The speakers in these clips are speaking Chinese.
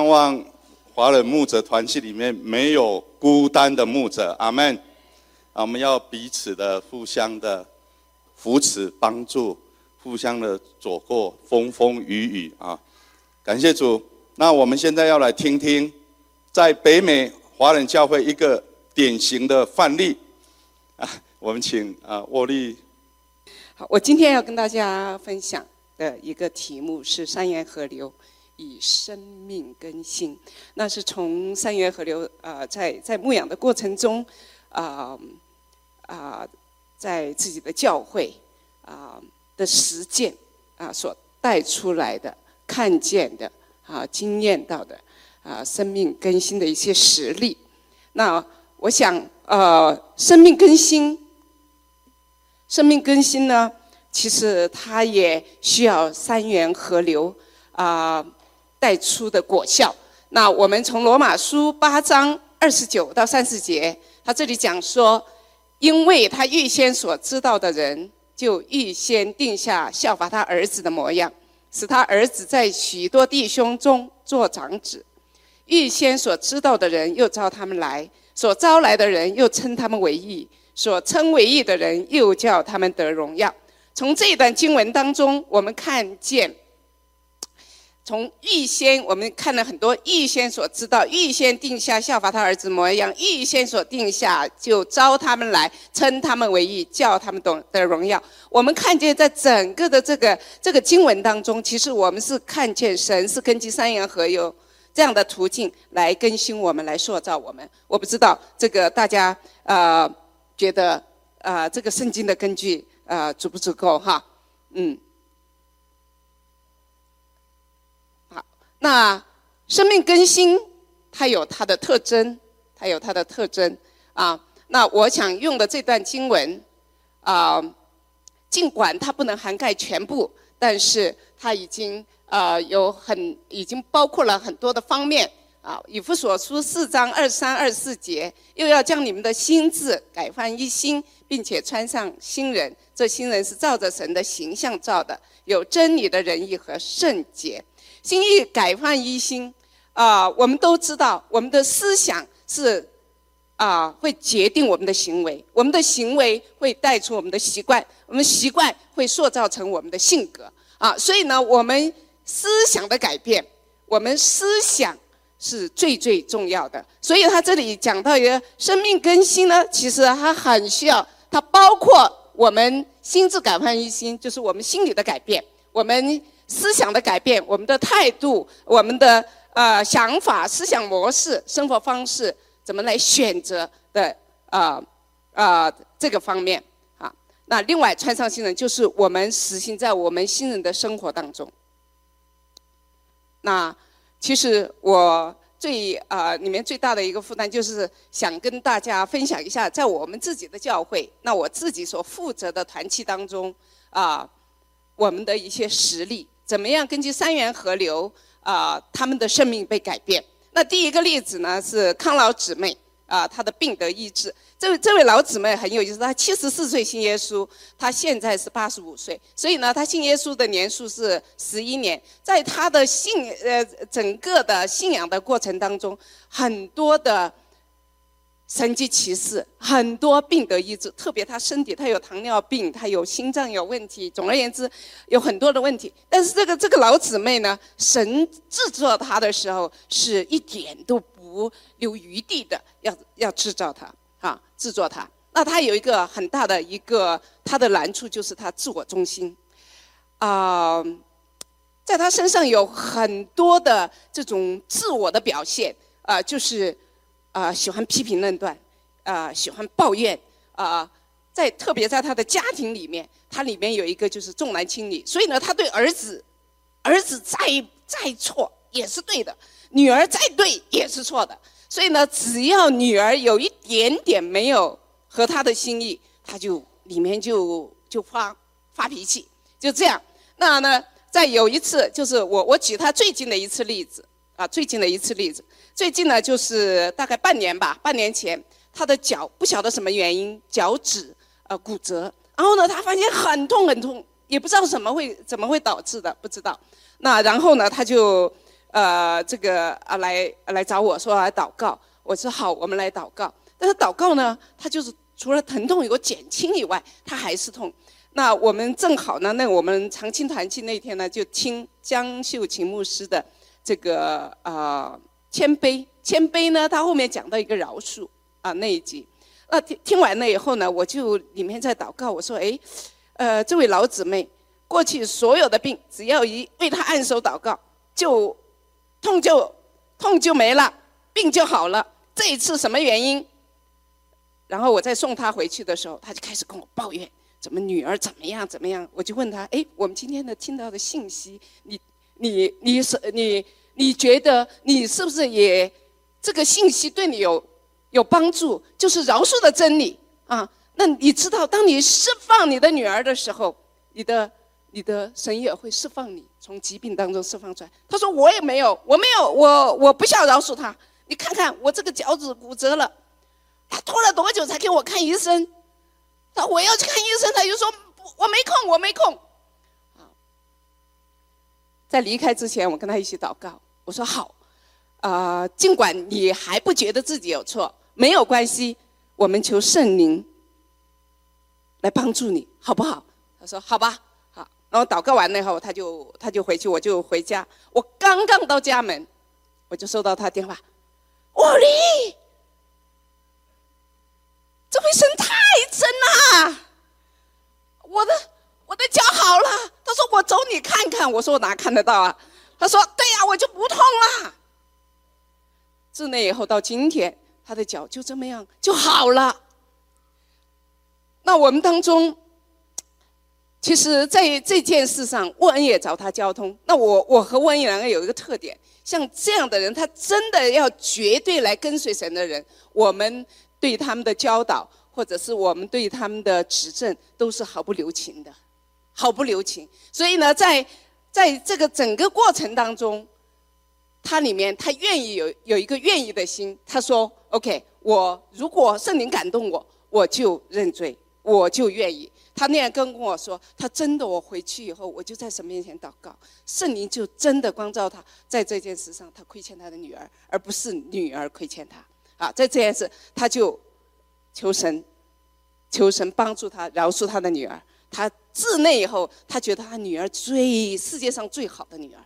盼望华人牧者团契里面没有孤单的牧者，阿门。啊，我们要彼此的互相的扶持、帮助，互相的走过风风雨雨啊！感谢主。那我们现在要来听听，在北美华人教会一个典型的范例啊，我们请啊沃利。好，我今天要跟大家分享的一个题目是三元河流。以生命更新，那是从三元河流啊，在在牧养的过程中，啊啊，在自己的教会啊的实践啊所带出来的、看见的啊、经验到的啊，生命更新的一些实例。那我想，呃，生命更新，生命更新呢，其实它也需要三元河流啊。带出的果效。那我们从罗马书八章二十九到三十节，他这里讲说，因为他预先所知道的人，就预先定下效法他儿子的模样，使他儿子在许多弟兄中做长子。预先所知道的人，又招他们来；所招来的人，又称他们为义；所称为义的人，又叫他们得荣耀。从这段经文当中，我们看见。从预先，我们看了很多预先所知道，预先定下效法他儿子模样，预先所定下就招他们来，称他们为义，叫他们懂得荣耀。我们看见在整个的这个这个经文当中，其实我们是看见神是根据三元合有这样的途径来更新我们，来塑造我们。我不知道这个大家呃觉得呃这个圣经的根据呃足不足够哈？嗯。那生命更新，它有它的特征，它有它的特征啊。那我想用的这段经文啊，尽管它不能涵盖全部，但是它已经呃有很已经包括了很多的方面啊。以弗所书四章二三二四节，又要将你们的心智改换一新，并且穿上新人。这新人是照着神的形象造的，有真理的仁义和圣洁。心意改换一新，啊，我们都知道，我们的思想是啊，会决定我们的行为，我们的行为会带出我们的习惯，我们习惯会塑造成我们的性格，啊，所以呢，我们思想的改变，我们思想是最最重要的。所以他这里讲到一个生命更新呢，其实它很需要，它包括我们心智改换一新，就是我们心理的改变，我们。思想的改变，我们的态度，我们的呃想法、思想模式、生活方式，怎么来选择的啊啊这个方面啊。那另外，穿上新人就是我们实行在我们新人的生活当中。那其实我最啊里面最大的一个负担，就是想跟大家分享一下，在我们自己的教会，那我自己所负责的团契当中啊，我们的一些实例。怎么样根据三元河流啊，他们的生命被改变？那第一个例子呢是康老姊妹啊，她的病得医治。这位这位老姊妹很有意思，她七十四岁信耶稣，她现在是八十五岁，所以呢，她信耶稣的年数是十一年。在她的信呃整个的信仰的过程当中，很多的。神迹奇事，很多病得医治。特别他身体，他有糖尿病，他有心脏有问题。总而言之，有很多的问题。但是这个这个老姊妹呢，神制作她的时候是一点都不留余地的，要要制造她啊，制作她。那她有一个很大的一个她的难处，就是她自我中心啊，在她身上有很多的这种自我的表现啊，就是。啊，喜欢批评论断，啊，喜欢抱怨，啊，在特别在他的家庭里面，他里面有一个就是重男轻女，所以呢，他对儿子，儿子再再错也是对的，女儿再对也是错的，所以呢，只要女儿有一点点没有合他的心意，他就里面就就发发脾气，就这样。那呢，在有一次，就是我我举他最近的一次例子，啊，最近的一次例子。最近呢，就是大概半年吧，半年前，他的脚不晓得什么原因，脚趾呃骨折，然后呢，他发现很痛很痛，也不知道怎么会怎么会导致的，不知道。那然后呢，他就呃，这个啊来来找我说来祷告。我说好，我们来祷告。但是祷告呢，他就是除了疼痛有个减轻以外，他还是痛。那我们正好呢，那我们长青团契那天呢，就听江秀琴牧师的这个啊谦卑，谦卑呢，他后面讲到一个饶恕啊那一集。那听听完了以后呢，我就里面在祷告，我说哎，呃，这位老姊妹，过去所有的病，只要一为他按手祷告，就痛就痛就没了，病就好了。这一次什么原因？然后我再送他回去的时候，他就开始跟我抱怨。怎么女儿怎么样怎么样？我就问他，哎，我们今天的听到的信息，你你你是你你觉得你是不是也这个信息对你有有帮助？就是饶恕的真理啊。那你知道，当你释放你的女儿的时候，你的你的神也会释放你从疾病当中释放出来。他说我也没有，我没有，我我不想饶恕他。你看看我这个脚趾骨折了，他拖了多久才给我看医生？他我要去看医生，他就说我没空，我没空。在离开之前，我跟他一起祷告。我说好，啊，尽管你还不觉得自己有错，没有关系，我们求圣灵来帮助你，好不好？他说好吧，好。然后祷告完了以后，他就他就回去，我就回家。我刚刚到家门，我就收到他电话，我离。这回神太真了，我的我的脚好了。他说我走你看看，我说我哪看得到啊？他说对呀，我就不痛了。自那以后到今天，他的脚就这么样就好了。那我们当中，其实在这件事上，沃恩也找他交通。那我我和沃恩两个有一个特点，像这样的人，他真的要绝对来跟随神的人，我们。对他们的教导，或者是我们对他们的指正，都是毫不留情的，毫不留情。所以呢，在在这个整个过程当中，他里面他愿意有有一个愿意的心。他说：“OK，我如果圣灵感动我，我就认罪，我就愿意。”他那样跟我说，他真的，我回去以后，我就在神面前祷告，圣灵就真的光照他，在这件事上，他亏欠他的女儿，而不是女儿亏欠他。啊，在这件事，他就求神，求神帮助他饶恕他的女儿。他自那以后，他觉得他女儿最世界上最好的女儿，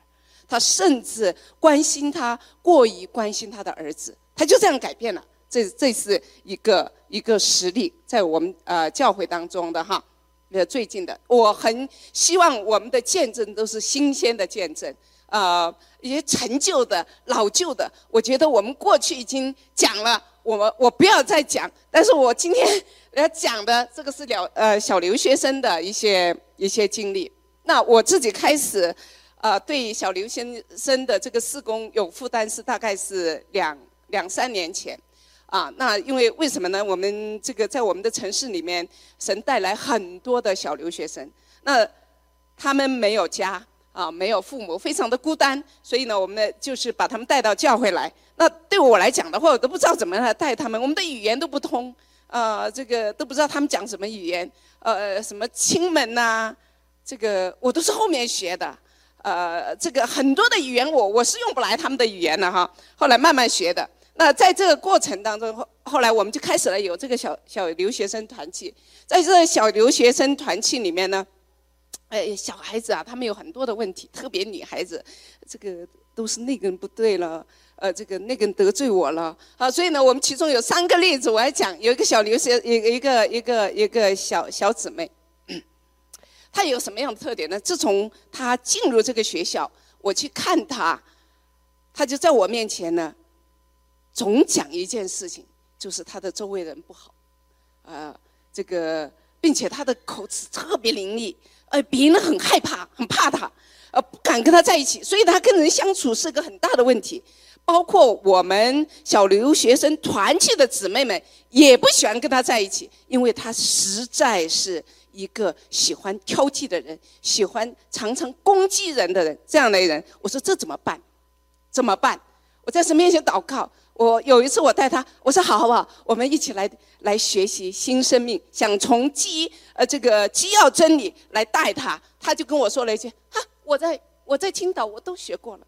他甚至关心他过于关心他的儿子。他就这样改变了。这这是一个一个实例，在我们呃教会当中的哈，呃最近的，我很希望我们的见证都是新鲜的见证。呃，一些陈旧的、老旧的，我觉得我们过去已经讲了，我们我不要再讲。但是我今天要讲的这个是了呃小留学生的一些一些经历。那我自己开始，呃，对小留学生的这个施工有负担是大概是两两三年前，啊，那因为为什么呢？我们这个在我们的城市里面，神带来很多的小留学生，那他们没有家。啊，没有父母，非常的孤单，所以呢，我们呢就是把他们带到教会来。那对我来讲的话，我都不知道怎么来带他们，我们的语言都不通，呃，这个都不知道他们讲什么语言，呃，什么亲们呐，这个我都是后面学的，呃，这个很多的语言我我是用不来他们的语言的哈，后来慢慢学的。那在这个过程当中，后后来我们就开始了有这个小小留学生团契，在这个小留学生团契里面呢。哎，小孩子啊，他们有很多的问题，特别女孩子，这个都是那个人不对了，呃，这个那个人得罪我了，啊，所以呢，我们其中有三个例子，我要讲，有一个小留学，一一个一个一个小小姊妹，她有什么样的特点呢？自从她进入这个学校，我去看她，她就在我面前呢，总讲一件事情，就是她的周围人不好，啊，这个，并且她的口齿特别伶俐。呃，别人很害怕，很怕他，呃，不敢跟他在一起，所以他跟人相处是个很大的问题。包括我们小留学生团契的姊妹们也不喜欢跟他在一起，因为他实在是一个喜欢挑剔的人，喜欢常常攻击人的人，这样的人。我说这怎么办？怎么办？我在神面前祷告。我有一次我带他，我说好好不好？我们一起来来学习新生命，想从基呃这个基要真理来带他。他就跟我说了一句：哈，我在我在青岛我都学过了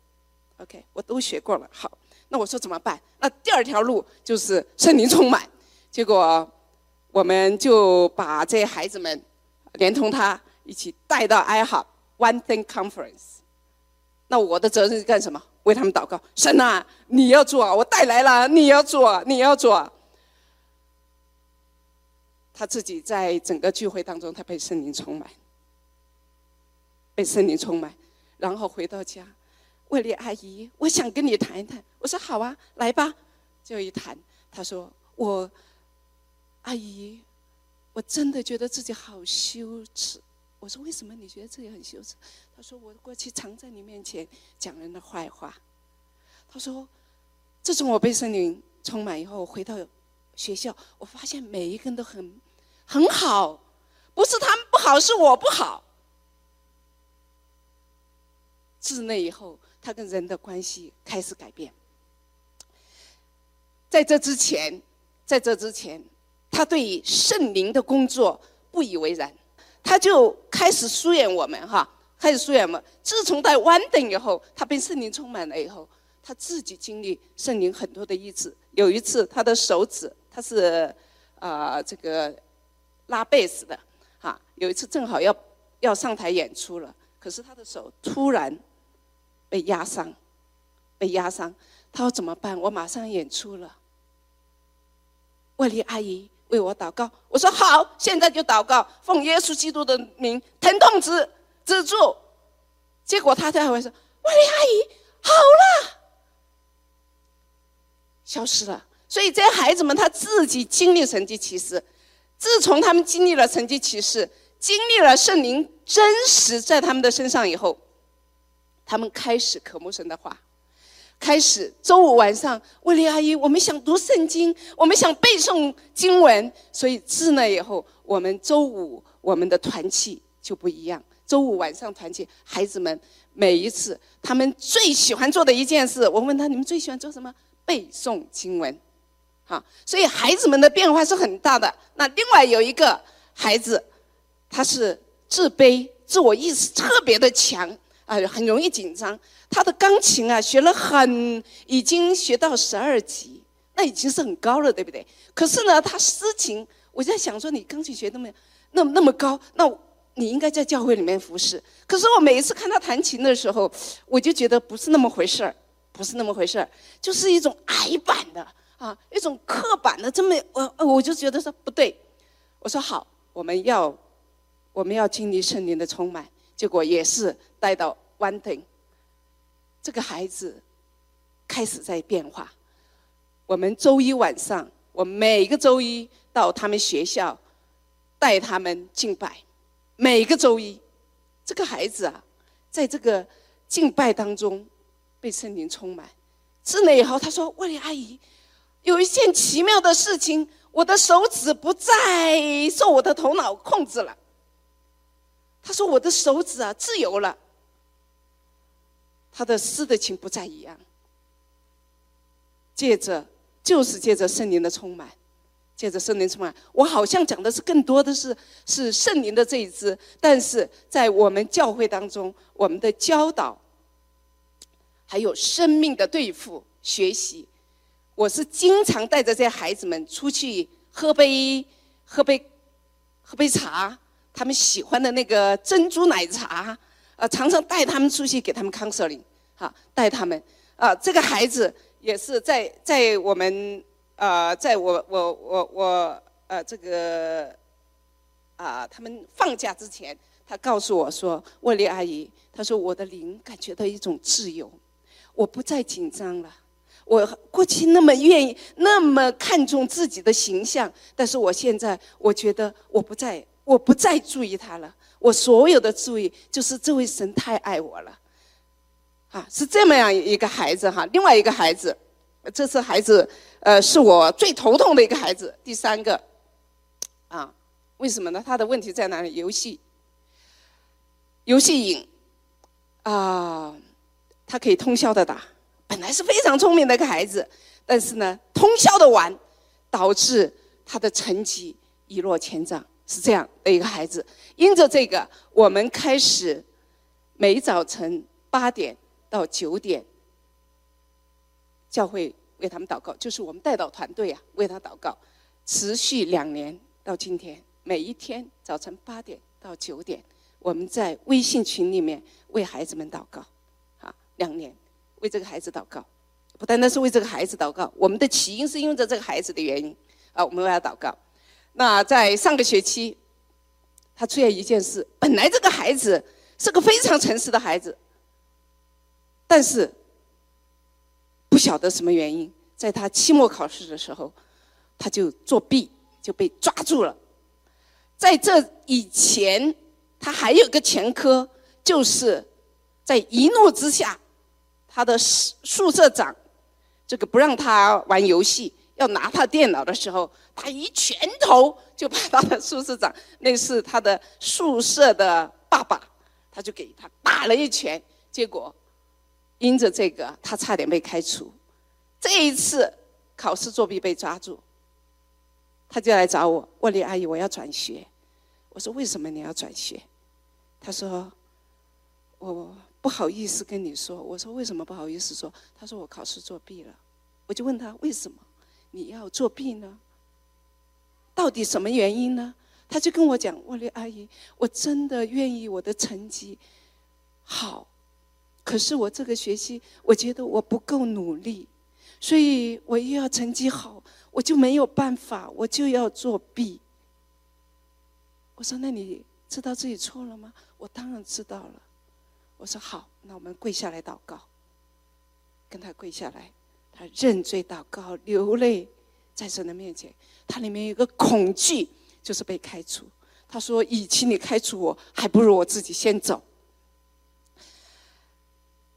，OK，我都学过了。好，那我说怎么办？那第二条路就是圣灵充满。结果我们就把这孩子们连同他一起带到 i h o p One Thing Conference。那我的责任是干什么？为他们祷告。神啊，你要做！我带来了，你要做，你要做。他自己在整个聚会当中，他被圣灵充满，被圣灵充满，然后回到家，魏丽阿姨，我想跟你谈一谈。我说好啊，来吧。就一谈，他说我，阿姨，我真的觉得自己好羞耻。我说为什么你觉得自己很羞耻？他说我过去常在你面前讲人的坏话。他说，自从我被圣灵充满以后，我回到学校，我发现每一个人都很。很好，不是他们不好，是我不好。自那以后，他跟人的关系开始改变。在这之前，在这之前，他对圣灵的工作不以为然，他就开始疏远我们哈，开始疏远嘛。自从在湾等以后，他被圣灵充满了以后，他自己经历圣灵很多的医治。有一次，他的手指，他是啊这个。拉贝斯的，哈，有一次正好要要上台演出了，可是他的手突然被压伤，被压伤，他说怎么办？我马上演出了。万丽阿姨为我祷告，我说好，现在就祷告，奉耶稣基督的名，疼痛止止住。结果他才会说，魏丽阿姨好了，消失了。所以这些孩子们他自己经历神迹奇事。自从他们经历了神迹奇事，经历了圣灵真实在他们的身上以后，他们开始渴慕神的话，开始周五晚上，威利阿姨，我们想读圣经，我们想背诵经文，所以自那以后，我们周五我们的团契就不一样。周五晚上团结，孩子们每一次他们最喜欢做的一件事，我问他：你们最喜欢做什么？背诵经文。好，所以孩子们的变化是很大的。那另外有一个孩子，他是自卑、自我意识特别的强啊，很容易紧张。他的钢琴啊，学了很，已经学到十二级，那已经是很高了，对不对？可是呢，他诗情，我在想说，你钢琴学那么、那么、那么高，那你应该在教会里面服侍。可是我每一次看他弹琴的时候，我就觉得不是那么回事儿，不是那么回事儿，就是一种矮板的。啊，一种刻板的这么，我我就觉得说不对，我说好，我们要我们要经历圣灵的充满，结果也是带到 One Thing，这个孩子开始在变化。我们周一晚上，我每个周一到他们学校带他们敬拜，每个周一，这个孩子啊，在这个敬拜当中被圣灵充满。自那以后，他说：“万丽阿姨。”有一件奇妙的事情，我的手指不再受我的头脑控制了。他说：“我的手指啊，自由了。”他的诗的情不再一样。借着，就是借着圣灵的充满，借着圣灵充满，我好像讲的是更多的是是圣灵的这一支，但是在我们教会当中，我们的教导，还有生命的对付学习。我是经常带着这些孩子们出去喝杯、喝杯、喝杯茶，他们喜欢的那个珍珠奶茶，呃，常常带他们出去给他们 counseling，哈，带他们。啊，这个孩子也是在在我们呃，在我我我我呃这个啊，他们放假之前，他告诉我说：“沃丽阿姨，他说我的灵感觉到一种自由，我不再紧张了。”我过去那么愿意，那么看重自己的形象，但是我现在我觉得我不再，我不再注意他了。我所有的注意就是这位神太爱我了，啊，是这么样一个孩子哈。另外一个孩子，这次孩子呃是我最头痛的一个孩子。第三个，啊，为什么呢？他的问题在哪里？游戏，游戏瘾，啊，他可以通宵的打。本来是非常聪明的一个孩子，但是呢，通宵的玩，导致他的成绩一落千丈，是这样的一个孩子。因着这个，我们开始每早晨八点到九点教会为他们祷告，就是我们带导团队啊，为他祷告，持续两年到今天，每一天早晨八点到九点，我们在微信群里面为孩子们祷告，啊，两年为这个孩子祷告，不单单是为这个孩子祷告，我们的起因是因为着这个孩子的原因，啊，我们为他祷告。那在上个学期，他出现一件事，本来这个孩子是个非常诚实的孩子，但是。不晓得什么原因，在他期末考试的时候，他就作弊，就被抓住了。在这以前，他还有个前科，就是在一怒之下，他的宿舍长这个不让他玩游戏，要拿他电脑的时候，他一拳头就把他的宿舍长，那是他的宿舍的爸爸，他就给他打了一拳，结果。因着这个，他差点被开除。这一次考试作弊被抓住，他就来找我，问李阿姨，我要转学。我说：“为什么你要转学？”他说：“我不好意思跟你说。”我说：“为什么不好意思说？”他说：“我考试作弊了。”我就问他：“为什么你要作弊呢？到底什么原因呢？”他就跟我讲：“我李阿姨，我真的愿意我的成绩好。”可是我这个学期，我觉得我不够努力，所以我又要成绩好，我就没有办法，我就要作弊。我说：“那你知道自己错了吗？”我当然知道了。我说：“好，那我们跪下来祷告。”跟他跪下来，他认罪祷告，流泪在神的面前。他里面有个恐惧，就是被开除。他说：“与其你开除我，还不如我自己先走。”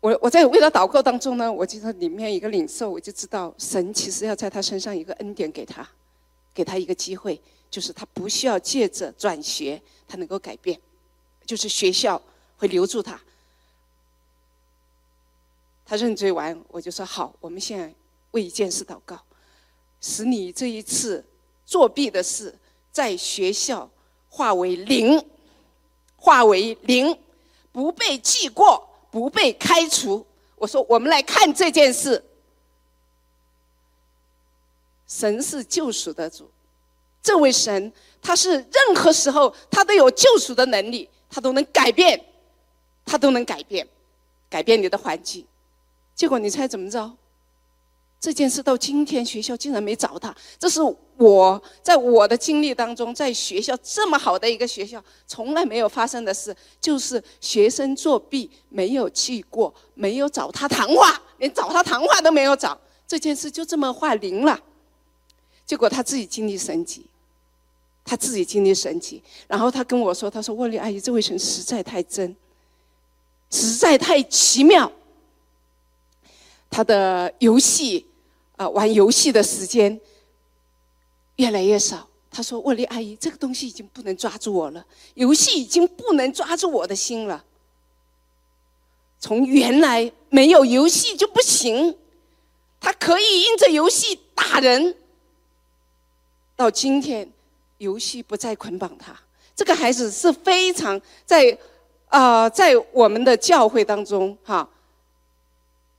我我在为他祷告当中呢，我记得里面一个领受，我就知道神其实要在他身上一个恩典给他，给他一个机会，就是他不需要借着转学，他能够改变，就是学校会留住他。他认罪完，我就说好，我们现在为一件事祷告，使你这一次作弊的事在学校化为零，化为零，不被记过。不被开除。我说，我们来看这件事。神是救赎的主，这位神他是任何时候他都有救赎的能力，他都能改变，他都能改变，改变你的环境。结果你猜怎么着？这件事到今天学校竟然没找他，这是我在我的经历当中，在学校这么好的一个学校，从来没有发生的事，就是学生作弊没有记过，没有找他谈话，连找他谈话都没有找，这件事就这么化零了。结果他自己经历神奇，他自己经历神奇，然后他跟我说：“他说沃利阿姨，这位神实在太真，实在太奇妙，他的游戏。”啊，玩游戏的时间越来越少。他说：“沃利阿姨，这个东西已经不能抓住我了，游戏已经不能抓住我的心了。从原来没有游戏就不行，他可以因着游戏打人，到今天游戏不再捆绑他。这个孩子是非常在啊，在我们的教会当中哈，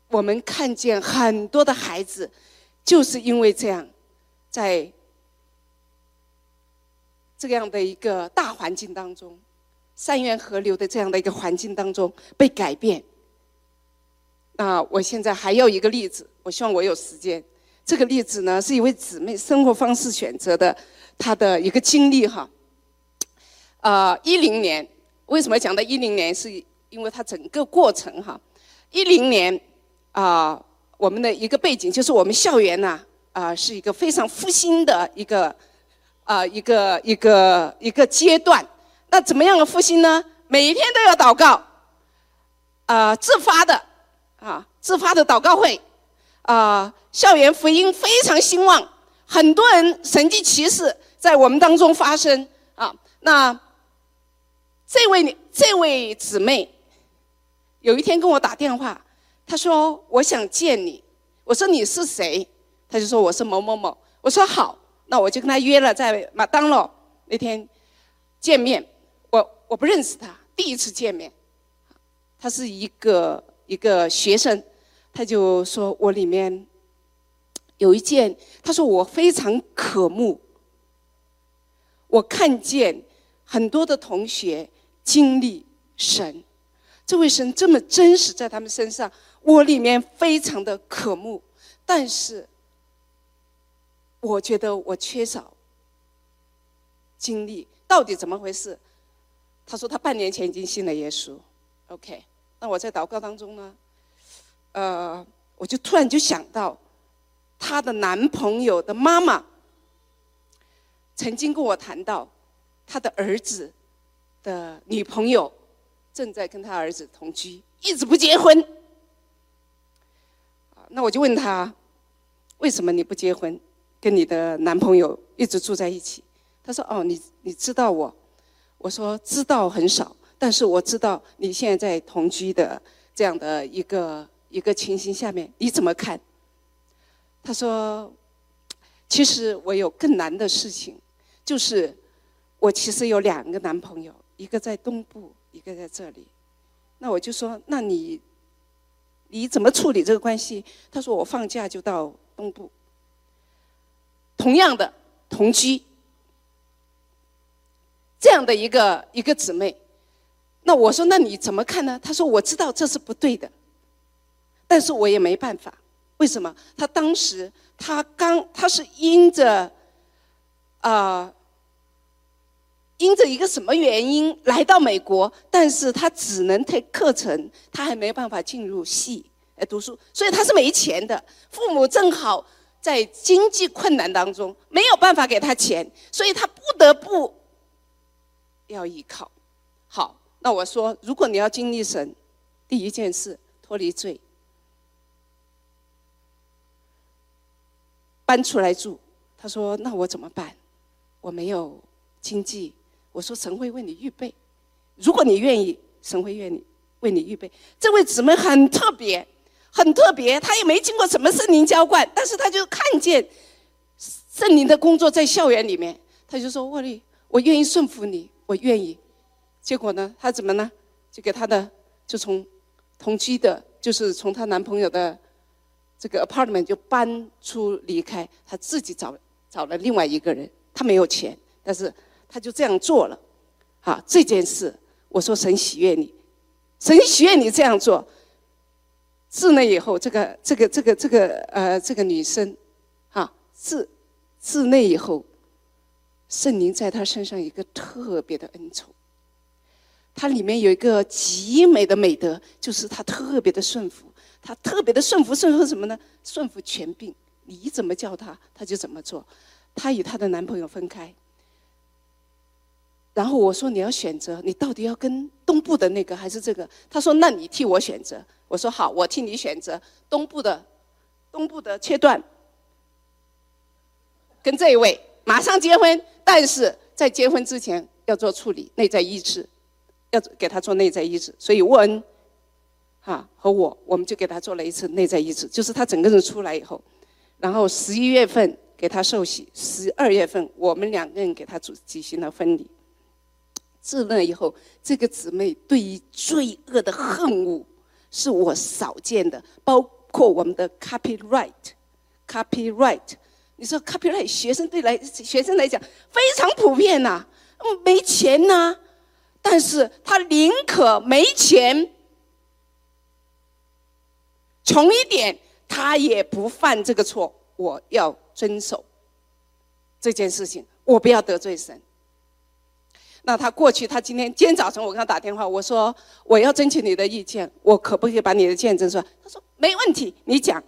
我们看见很多的孩子。”就是因为这样，在这样的一个大环境当中，三元河流的这样的一个环境当中被改变。那我现在还有一个例子，我希望我有时间。这个例子呢，是一位姊妹生活方式选择的，她的一个经历哈。呃，一零年为什么讲到一零年？是因为它整个过程哈。一零年啊。我们的一个背景就是我们校园呢，啊，是一个非常复兴的一个，啊，一个一个一个阶段。那怎么样的复兴呢？每一天都要祷告，啊，自发的，啊，自发的祷告会，啊，校园福音非常兴旺，很多人神迹奇事在我们当中发生，啊，那这位这位姊妹有一天跟我打电话。他说：“我想见你。”我说：“你是谁？”他就说：“我是某某某。”我说：“好，那我就跟他约了在麦当劳那天见面。我我不认识他，第一次见面。他是一个一个学生，他就说我里面有一件，他说我非常渴慕，我看见很多的同学经历神，这位神这么真实在他们身上，我里面非常的渴慕，但是我觉得我缺少经历，到底怎么回事？他说他半年前已经信了耶稣，OK，那我在祷告当中呢，呃，我就突然就想到。她的男朋友的妈妈曾经跟我谈到，她的儿子的女朋友正在跟他儿子同居，一直不结婚。那我就问他，为什么你不结婚，跟你的男朋友一直住在一起？他说：“哦，你你知道我？”我说：“知道很少，但是我知道你现在在同居的这样的一个一个情形下面，你怎么看？”他说：“其实我有更难的事情，就是我其实有两个男朋友，一个在东部，一个在这里。那我就说，那你你怎么处理这个关系？”他说：“我放假就到东部。同样的同居，这样的一个一个姊妹，那我说那你怎么看呢？”他说：“我知道这是不对的，但是我也没办法。”为什么？他当时他刚他是因着啊，因着一个什么原因来到美国？但是他只能退课程，他还没办法进入系来读书，所以他是没钱的。父母正好在经济困难当中，没有办法给他钱，所以他不得不要依靠。好，那我说，如果你要经历神，第一件事脱离罪。搬出来住，他说：“那我怎么办？我没有经济。”我说：“神会为你预备，如果你愿意，神会愿意为你预备。”这位姊妹很特别，很特别，她也没经过什么圣灵浇灌，但是她就看见圣灵的工作在校园里面，她就说：“沃利，我愿意顺服你，我愿意。”结果呢，她怎么呢？就给她的，就从同居的，就是从她男朋友的。这个 apartment 就搬出离开，她自己找找了另外一个人，她没有钱，但是他就这样做了。好，这件事我说神喜悦你，神喜悦你这样做。自那以后，这个这个这个这个呃这个女生，哈，自自那以后，圣灵在她身上一个特别的恩宠。她里面有一个极美的美德，就是她特别的顺服。她特别的顺服，顺服什么呢？顺服权柄，你怎么叫她，她就怎么做。她与她的男朋友分开，然后我说你要选择，你到底要跟东部的那个还是这个？他说那你替我选择。我说好，我替你选择东部的，东部的切断，跟这一位马上结婚，但是在结婚之前要做处理，内在医治，要给他做内在医治。所以沃恩。哈，和我，我们就给他做了一次内在医治，就是他整个人出来以后，然后十一月份给他受洗，十二月份我们两个人给他举举行了婚礼。自那以后，这个姊妹对于罪恶的恨恶是我少见的，包括我们的 copyright，copyright，你说 copyright 学生对来学生来讲非常普遍呐，没钱呐，但是他宁可没钱。穷一点，他也不犯这个错。我要遵守这件事情，我不要得罪神。那他过去，他今天今天早晨我跟他打电话，我说我要征求你的意见，我可不可以把你的见证说？他说没问题，你讲。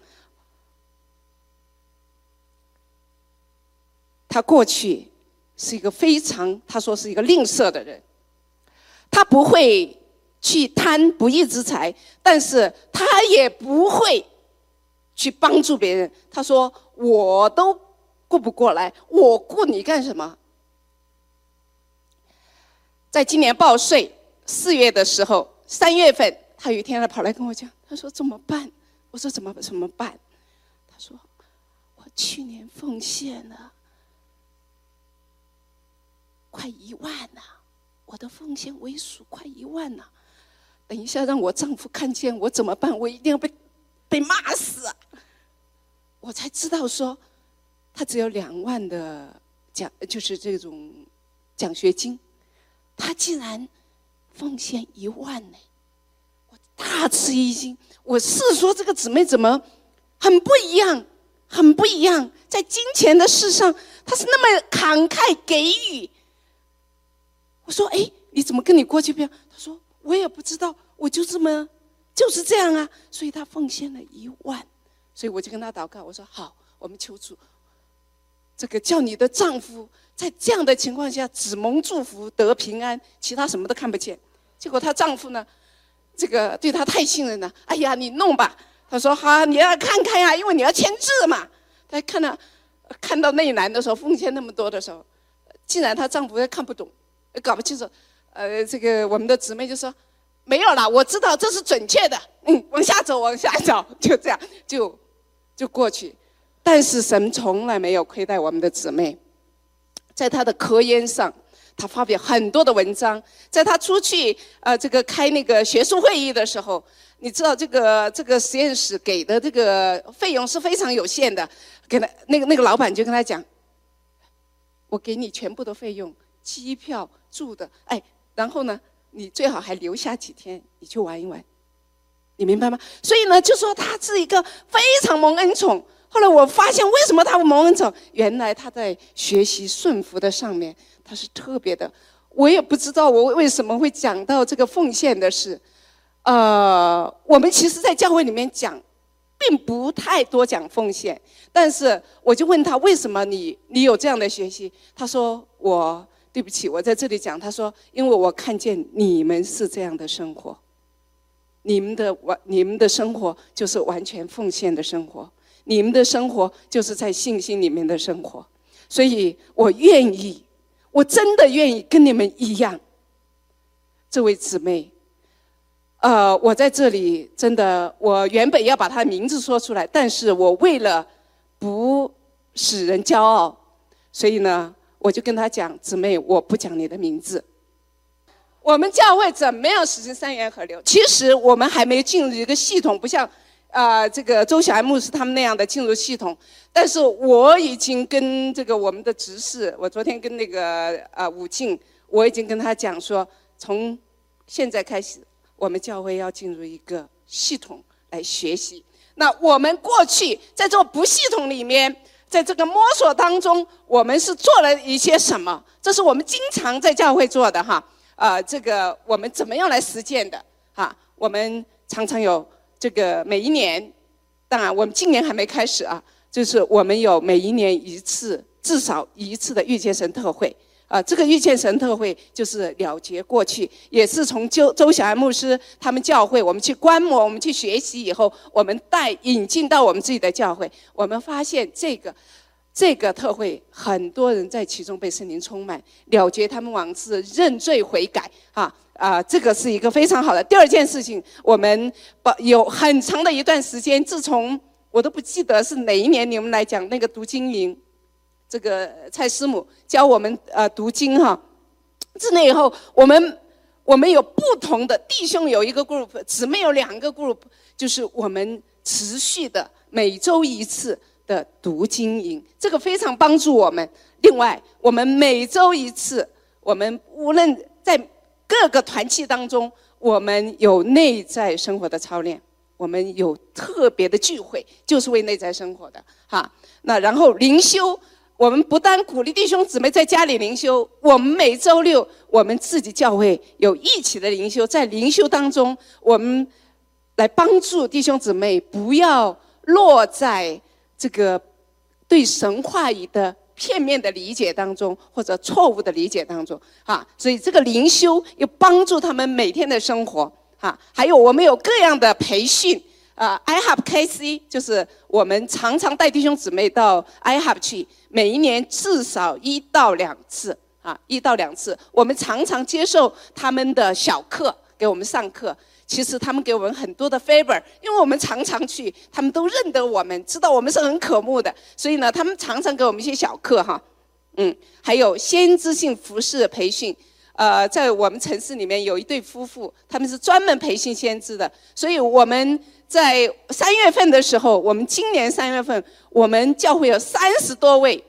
他过去是一个非常，他说是一个吝啬的人，他不会。去贪不义之财，但是他也不会去帮助别人。他说：“我都顾不过来，我顾你干什么？”在今年报税四月的时候，三月份，他有一天他跑来跟我讲，他说：“怎么办？”我说：“怎么怎么办？”他说：“我去年奉献了快一万呐，我的奉献为数快一万呐。”等一下，让我丈夫看见我怎么办？我一定要被被骂死。我才知道说，他只有两万的奖，就是这种奖学金，他竟然奉献一万呢！我大吃一惊。我是说，这个姊妹怎么很不一样，很不一样，在金钱的事上，他是那么慷慨给予。我说：“哎，你怎么跟你过去不一样？”他说：“我也不知道，我就这么就是这样啊。”所以他奉献了一万。所以我就跟他祷告，我说：“好，我们求主，这个叫你的丈夫在这样的情况下只蒙祝福得平安，其他什么都看不见。”结果她丈夫呢，这个对她太信任了。哎呀，你弄吧。他说：“好，你要看看呀，因为你要签字嘛。”他看到看到那一栏的时候奉献那么多的时候，竟然她丈夫也看不懂，搞不清楚。呃，这个我们的姊妹就说：“没有啦，我知道这是准确的。嗯，往下走，往下走，就这样就。”就过去，但是神从来没有亏待我们的姊妹。在他的科研上，他发表很多的文章。在他出去呃这个开那个学术会议的时候，你知道这个这个实验室给的这个费用是非常有限的。给他那个那个老板就跟他讲：“我给你全部的费用，机票住的，哎，然后呢，你最好还留下几天，你去玩一玩。”你明白吗？所以呢，就说他是一个非常蒙恩宠。后来我发现，为什么他蒙恩宠？原来他在学习顺服的上面，他是特别的。我也不知道我为什么会讲到这个奉献的事。呃，我们其实，在教会里面讲，并不太多讲奉献。但是，我就问他，为什么你你有这样的学习？他说：“我对不起，我在这里讲。”他说：“因为我看见你们是这样的生活。”你们的完，你们的生活就是完全奉献的生活，你们的生活就是在信心里面的生活，所以我愿意，我真的愿意跟你们一样。这位姊妹，呃，我在这里真的，我原本要把她的名字说出来，但是我为了不使人骄傲，所以呢，我就跟她讲，姊妹，我不讲你的名字。我们教会怎么样实行三元合流？其实我们还没进入一个系统，不像，啊，这个周小安牧师他们那样的进入系统。但是我已经跟这个我们的执事，我昨天跟那个啊武进，我已经跟他讲说，从现在开始，我们教会要进入一个系统来学习。那我们过去在这个不系统里面，在这个摸索当中，我们是做了一些什么？这是我们经常在教会做的哈。啊，这个我们怎么样来实践的？哈，我们常常有这个每一年，当然我们今年还没开始啊，就是我们有每一年一次，至少一次的遇见神特会。啊，这个遇见神特会就是了结过去，也是从周周小安牧师他们教会，我们去观摩，我们去学习以后，我们带引进到我们自己的教会，我们发现这个。这个特会，很多人在其中被圣灵充满，了结他们往事，认罪悔改，啊啊，这个是一个非常好的。第二件事情，我们把有很长的一段时间，自从我都不记得是哪一年，你们来讲那个读经营，这个蔡师母教我们呃读经哈，自那以后，我们我们有不同的弟兄有一个 group，姊妹有两个 group，就是我们持续的每周一次。的读经营，这个非常帮助我们。另外，我们每周一次，我们无论在各个团契当中，我们有内在生活的操练，我们有特别的聚会，就是为内在生活的哈。那然后灵修，我们不但鼓励弟兄姊妹在家里灵修，我们每周六我们自己教会有一起的灵修，在灵修当中，我们来帮助弟兄姊妹不要落在。这个对神话语的片面的理解当中，或者错误的理解当中，啊，所以这个灵修又帮助他们每天的生活，啊，还有我们有各样的培训，啊，I have KC，就是我们常常带弟兄姊妹到 I have 去，每一年至少一到两次，啊，一到两次，我们常常接受他们的小课，给我们上课。其实他们给我们很多的 favor，因为我们常常去，他们都认得我们，知道我们是很可慕的，所以呢，他们常常给我们一些小课哈，嗯，还有先知性服饰培训，呃，在我们城市里面有一对夫妇，他们是专门培训先知的，所以我们在三月份的时候，我们今年三月份，我们教会有三十多位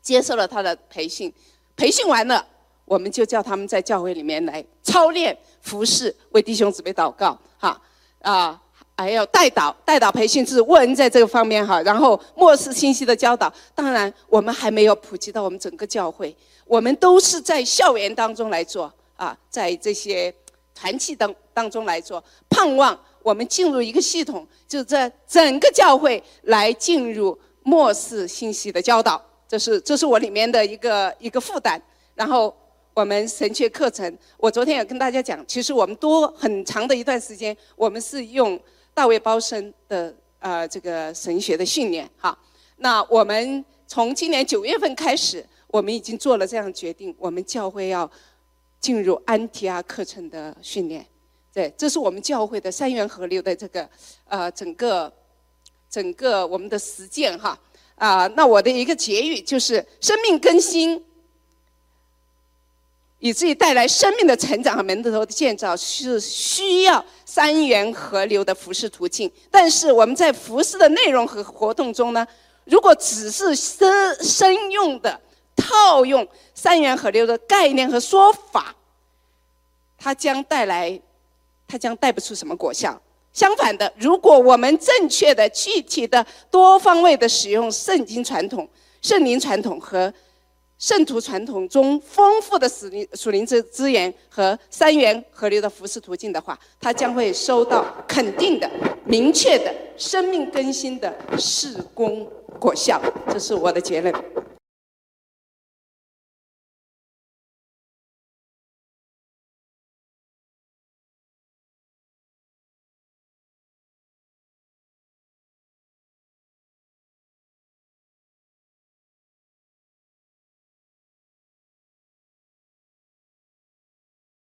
接受了他的培训，培训完了，我们就叫他们在教会里面来操练服侍，为弟兄姊妹祷告，哈啊，还有带导，带导培训是问在这个方面哈，然后末世信息的教导，当然我们还没有普及到我们整个教会，我们都是在校园当中来做啊，在这些团契当当中来做，盼望。我们进入一个系统，就在整个教会来进入末世信息的教导，这是这是我里面的一个一个负担。然后我们神学课程，我昨天也跟大家讲，其实我们多很长的一段时间，我们是用大卫包生的呃这个神学的训练哈。那我们从今年九月份开始，我们已经做了这样决定，我们教会要进入安提阿课程的训练。对，这是我们教会的三元河流的这个，呃，整个，整个我们的实践哈，啊，那我的一个结语就是：生命更新，以至于带来生命的成长和门头的建造，是需要三元河流的服饰途径。但是我们在服饰的内容和活动中呢，如果只是生生用的套用三元河流的概念和说法，它将带来。它将带不出什么果效。相反的，如果我们正确的、具体的、多方位的使用圣经传统、圣灵传统和圣徒传统中丰富的属灵属灵资资源和三元河流的服饰途径的话，它将会收到肯定的、明确的生命更新的事工果效。这是我的结论。